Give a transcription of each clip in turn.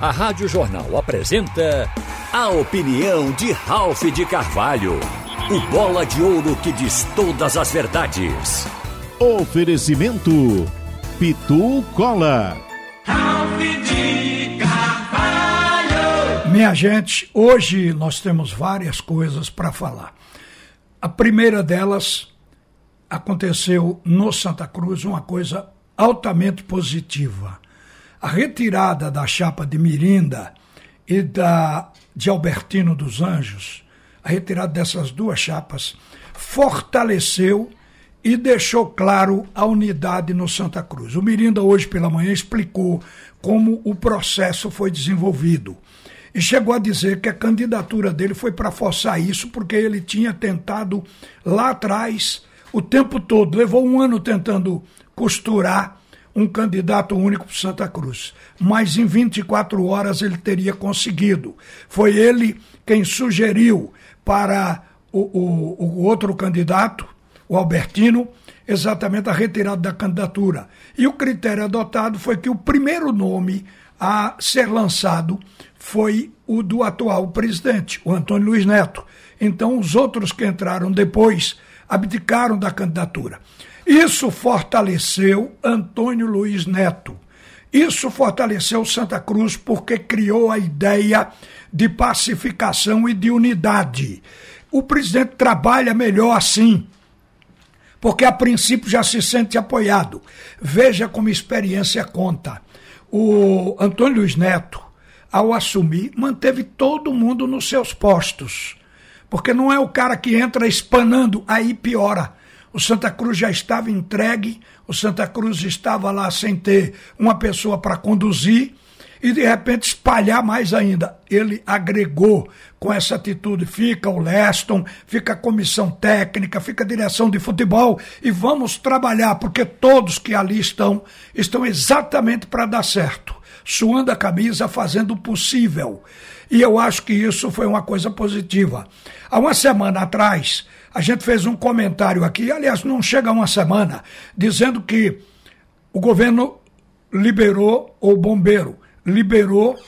a Rádio Jornal apresenta a opinião de Ralph de Carvalho, o bola de ouro que diz todas as verdades. Oferecimento Pitu Cola. Ralph de Carvalho. Minha gente, hoje nós temos várias coisas para falar. A primeira delas aconteceu no Santa Cruz, uma coisa altamente positiva. A retirada da chapa de Mirinda e da de Albertino dos Anjos, a retirada dessas duas chapas, fortaleceu e deixou claro a unidade no Santa Cruz. O Mirinda, hoje pela manhã, explicou como o processo foi desenvolvido. E chegou a dizer que a candidatura dele foi para forçar isso, porque ele tinha tentado lá atrás, o tempo todo, levou um ano tentando costurar um candidato único para Santa Cruz. Mas em 24 horas ele teria conseguido. Foi ele quem sugeriu para o, o, o outro candidato, o Albertino, exatamente a retirada da candidatura. E o critério adotado foi que o primeiro nome a ser lançado foi o do atual presidente, o Antônio Luiz Neto. Então, os outros que entraram depois abdicaram da candidatura. Isso fortaleceu Antônio Luiz Neto. Isso fortaleceu Santa Cruz porque criou a ideia de pacificação e de unidade. O presidente trabalha melhor assim, porque a princípio já se sente apoiado. Veja como experiência conta. O Antônio Luiz Neto, ao assumir, manteve todo mundo nos seus postos. Porque não é o cara que entra espanando, aí piora. O Santa Cruz já estava entregue, o Santa Cruz estava lá sem ter uma pessoa para conduzir e de repente espalhar mais ainda. Ele agregou com essa atitude. Fica o Leston, fica a comissão técnica, fica a direção de futebol e vamos trabalhar, porque todos que ali estão estão exatamente para dar certo, suando a camisa, fazendo o possível. E eu acho que isso foi uma coisa positiva. Há uma semana atrás, a gente fez um comentário aqui, aliás, não chega uma semana, dizendo que o governo liberou, ou bombeiro, liberou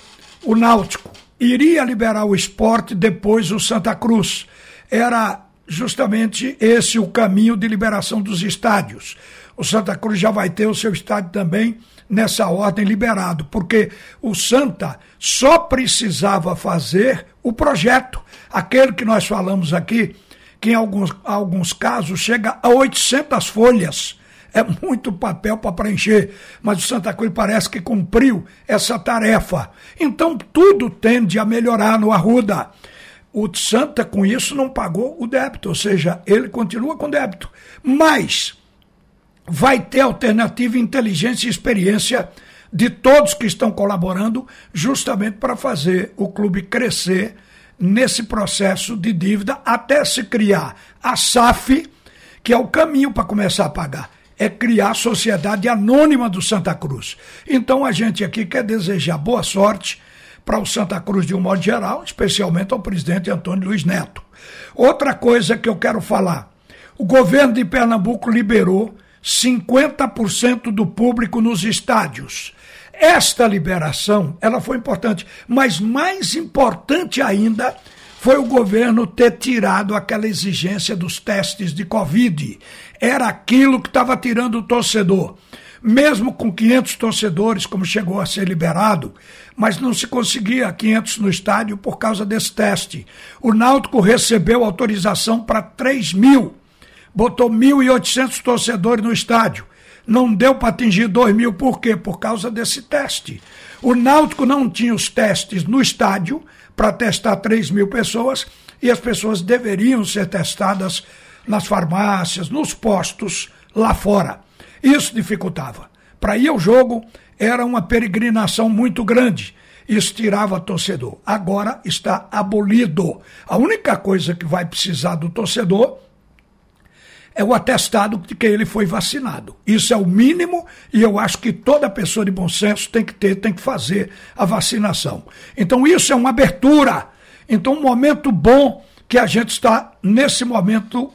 o Náutico. Iria liberar o esporte, depois o Santa Cruz. Era justamente esse o caminho de liberação dos estádios. O Santa Cruz já vai ter o seu estádio também nessa ordem liberado, porque o Santa só precisava fazer o projeto, aquele que nós falamos aqui, que em alguns, alguns casos chega a 800 folhas. É muito papel para preencher, mas o Santa Cruz parece que cumpriu essa tarefa. Então tudo tende a melhorar no Arruda. O Santa, com isso, não pagou o débito, ou seja, ele continua com débito. Mas vai ter alternativa, inteligência e experiência de todos que estão colaborando, justamente para fazer o clube crescer nesse processo de dívida até se criar a SAF, que é o caminho para começar a pagar. É criar a Sociedade Anônima do Santa Cruz. Então a gente aqui quer desejar boa sorte para o Santa Cruz de um modo geral, especialmente ao presidente Antônio Luiz Neto. Outra coisa que eu quero falar: o governo de Pernambuco liberou 50% do público nos estádios. Esta liberação, ela foi importante, mas mais importante ainda foi o governo ter tirado aquela exigência dos testes de Covid. Era aquilo que estava tirando o torcedor. Mesmo com 500 torcedores, como chegou a ser liberado, mas não se conseguia 500 no estádio por causa desse teste. O Náutico recebeu autorização para 3 mil, botou 1.800 torcedores no estádio não deu para atingir 2 mil, por quê? Por causa desse teste. O Náutico não tinha os testes no estádio para testar 3 mil pessoas e as pessoas deveriam ser testadas nas farmácias, nos postos lá fora. Isso dificultava. Para ir ao jogo era uma peregrinação muito grande. Isso tirava torcedor. Agora está abolido. A única coisa que vai precisar do torcedor é o atestado de que ele foi vacinado. Isso é o mínimo e eu acho que toda pessoa de bom senso tem que ter, tem que fazer a vacinação. Então isso é uma abertura. Então um momento bom que a gente está nesse momento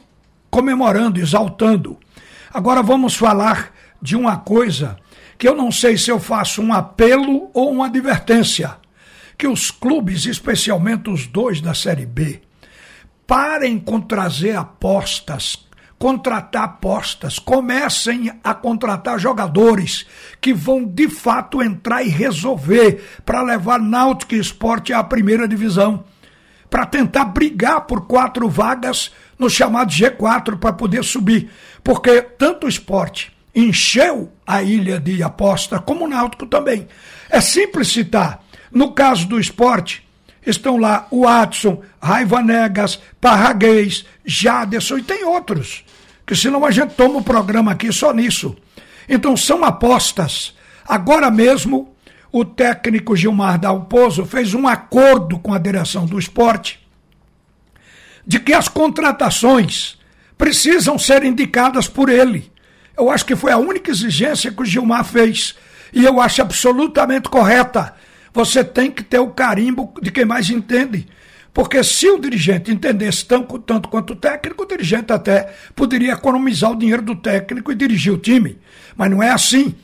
comemorando, exaltando. Agora vamos falar de uma coisa que eu não sei se eu faço um apelo ou uma advertência. que os clubes, especialmente os dois da Série B, parem com trazer apostas, contratar apostas, comecem a contratar jogadores que vão de fato entrar e resolver para levar Náutico Esporte à primeira divisão, para tentar brigar por quatro vagas no chamado G4 para poder subir, porque tanto o esporte encheu a ilha de aposta, como o Náutico também. É simples citar. No caso do esporte, estão lá o Adson, Raiva Negas, Parraguês, Jaderson e tem outros. Que senão a gente toma o programa aqui só nisso. Então são apostas. Agora mesmo, o técnico Gilmar Dalpozo fez um acordo com a direção do esporte de que as contratações precisam ser indicadas por ele. Eu acho que foi a única exigência que o Gilmar fez. E eu acho absolutamente correta. Você tem que ter o carimbo de quem mais entende. Porque se o dirigente entendesse tanto, tanto quanto o técnico, o dirigente até poderia economizar o dinheiro do técnico e dirigir o time. Mas não é assim.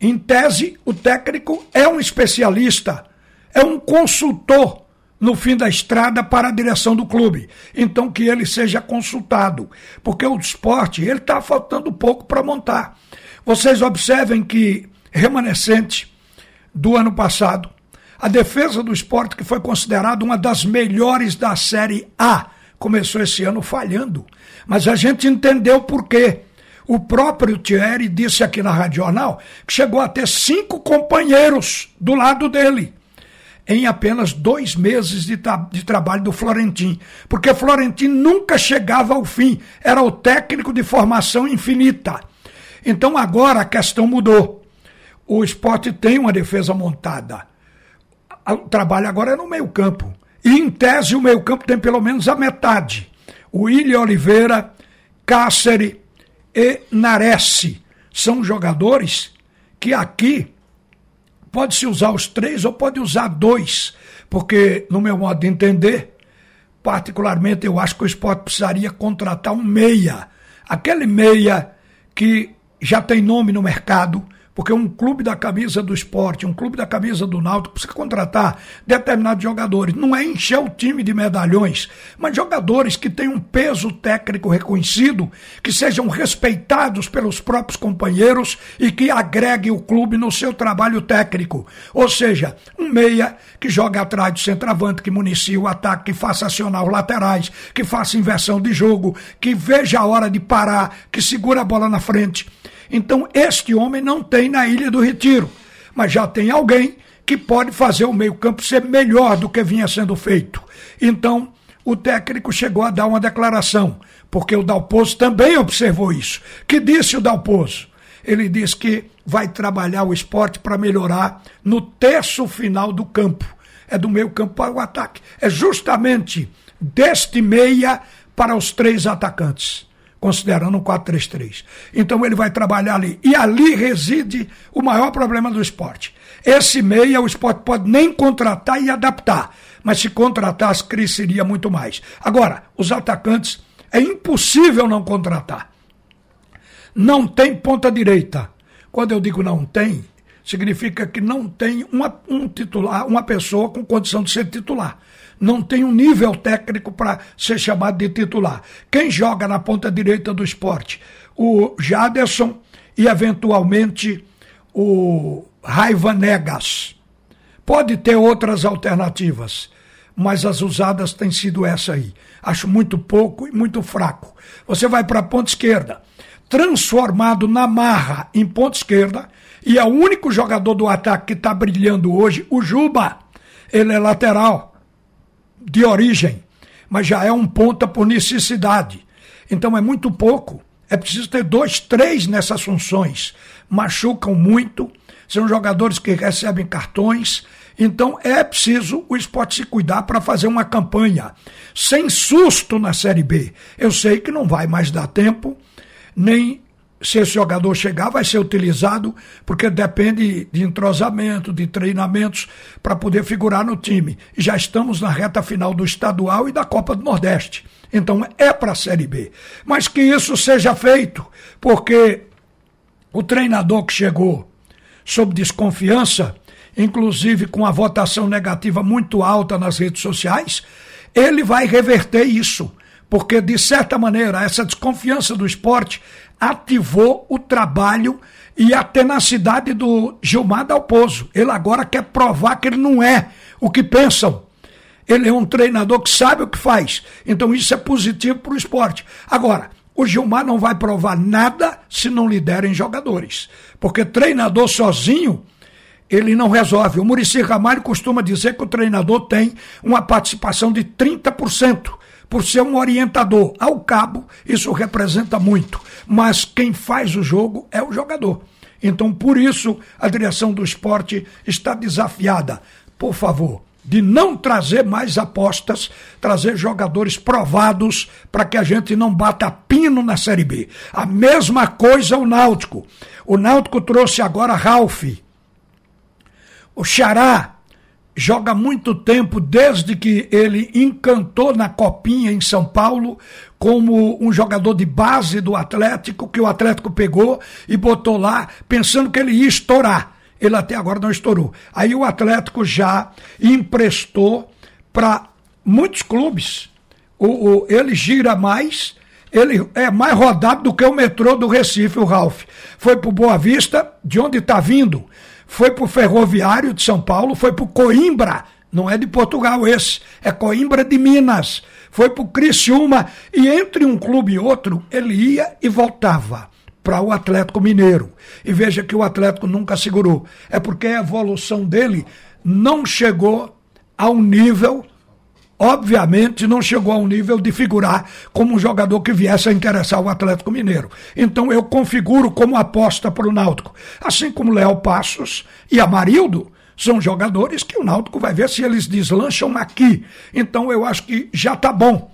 Em tese, o técnico é um especialista, é um consultor no fim da estrada para a direção do clube. Então que ele seja consultado, porque o esporte ele está faltando pouco para montar. Vocês observem que remanescente do ano passado, a defesa do esporte que foi considerada uma das melhores da série A começou esse ano falhando, mas a gente entendeu por quê. O próprio Thierry disse aqui na Rádio Jornal que chegou a ter cinco companheiros do lado dele em apenas dois meses de, tra de trabalho do Florentim. Porque Florentim nunca chegava ao fim, era o técnico de formação infinita. Então agora a questão mudou. O esporte tem uma defesa montada. O trabalho agora é no meio-campo. E em tese o meio-campo tem pelo menos a metade. O William Oliveira, Cáceres e Nares são jogadores que aqui Pode-se usar os três ou pode usar dois, porque, no meu modo de entender, particularmente eu acho que o esporte precisaria contratar um meia. Aquele meia que já tem nome no mercado, porque um clube da camisa do esporte, um clube da camisa do Náutico precisa contratar determinados jogadores. Não é encher o time de medalhões, mas jogadores que tenham um peso técnico reconhecido, que sejam respeitados pelos próprios companheiros e que agreguem o clube no seu trabalho técnico. Ou seja, um meia que joga atrás do centroavante, que municie o ataque, que faça acionar os laterais, que faça inversão de jogo, que veja a hora de parar, que segura a bola na frente. Então, este homem não tem na Ilha do Retiro, mas já tem alguém que pode fazer o meio-campo ser melhor do que vinha sendo feito. Então, o técnico chegou a dar uma declaração, porque o Dalpozo também observou isso. Que disse o Dalpozo? Ele disse que vai trabalhar o esporte para melhorar no terço final do campo. É do meio campo para o ataque. É justamente deste meia para os três atacantes considerando um 4-3-3. Então ele vai trabalhar ali. E ali reside o maior problema do esporte. Esse meia o esporte pode nem contratar e adaptar, mas se contratasse, cresceria muito mais. Agora, os atacantes, é impossível não contratar. Não tem ponta direita. Quando eu digo não tem, significa que não tem uma, um titular, uma pessoa com condição de ser titular não tem um nível técnico para ser chamado de titular. Quem joga na ponta direita do esporte? O Jaderson e, eventualmente, o Raiva Negas. Pode ter outras alternativas, mas as usadas têm sido essa aí. Acho muito pouco e muito fraco. Você vai para a ponta esquerda, transformado na marra em ponta esquerda, e é o único jogador do ataque que está brilhando hoje, o Juba. Ele é lateral de origem, mas já é um ponta por necessidade. Então é muito pouco. É preciso ter dois, três nessas funções. Machucam muito, são jogadores que recebem cartões. Então é preciso o esporte se cuidar para fazer uma campanha sem susto na Série B. Eu sei que não vai mais dar tempo, nem se esse jogador chegar, vai ser utilizado, porque depende de entrosamento, de treinamentos, para poder figurar no time. E já estamos na reta final do estadual e da Copa do Nordeste. Então é para a Série B. Mas que isso seja feito, porque o treinador que chegou sob desconfiança, inclusive com a votação negativa muito alta nas redes sociais, ele vai reverter isso. Porque, de certa maneira, essa desconfiança do esporte ativou o trabalho e a tenacidade do Gilmar Dalpozo. Ele agora quer provar que ele não é o que pensam. Ele é um treinador que sabe o que faz. Então isso é positivo para o esporte. Agora, o Gilmar não vai provar nada se não lhe derem jogadores. Porque treinador sozinho, ele não resolve. O Murici Ramalho costuma dizer que o treinador tem uma participação de 30% por ser um orientador. Ao cabo, isso representa muito. Mas quem faz o jogo é o jogador. Então, por isso, a direção do esporte está desafiada. Por favor, de não trazer mais apostas, trazer jogadores provados para que a gente não bata pino na Série B. A mesma coisa o Náutico. O Náutico trouxe agora Ralph. O Xará joga muito tempo desde que ele encantou na Copinha em São Paulo como um jogador de base do Atlético, que o Atlético pegou e botou lá pensando que ele ia estourar ele até agora não estourou. Aí o Atlético já emprestou para muitos clubes. O, o, ele gira mais, ele é mais rodado do que o metrô do Recife, o Ralph. Foi para Boa Vista, de onde está vindo. Foi para o Ferroviário de São Paulo, foi para o Coimbra, não é de Portugal esse, é Coimbra de Minas. Foi para o Criciúma e entre um clube e outro ele ia e voltava para o Atlético Mineiro. E veja que o Atlético nunca segurou. É porque a evolução dele não chegou ao nível, obviamente, não chegou ao nível de figurar como um jogador que viesse a interessar o Atlético Mineiro. Então eu configuro como aposta para o Náutico. Assim como Léo Passos e Amarildo são jogadores que o Náutico vai ver se eles deslancham aqui. Então eu acho que já está bom.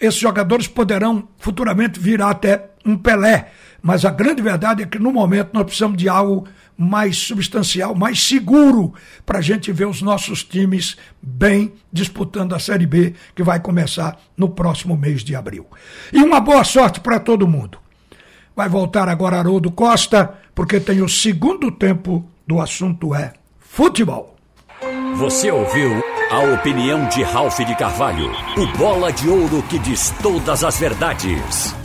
Esses jogadores poderão futuramente virar até um Pelé mas a grande verdade é que no momento nós precisamos de algo mais substancial, mais seguro, para a gente ver os nossos times bem disputando a Série B, que vai começar no próximo mês de abril. E uma boa sorte para todo mundo. Vai voltar agora Haroldo Costa, porque tem o segundo tempo do assunto é futebol. Você ouviu a opinião de Ralph de Carvalho, o bola de ouro que diz todas as verdades.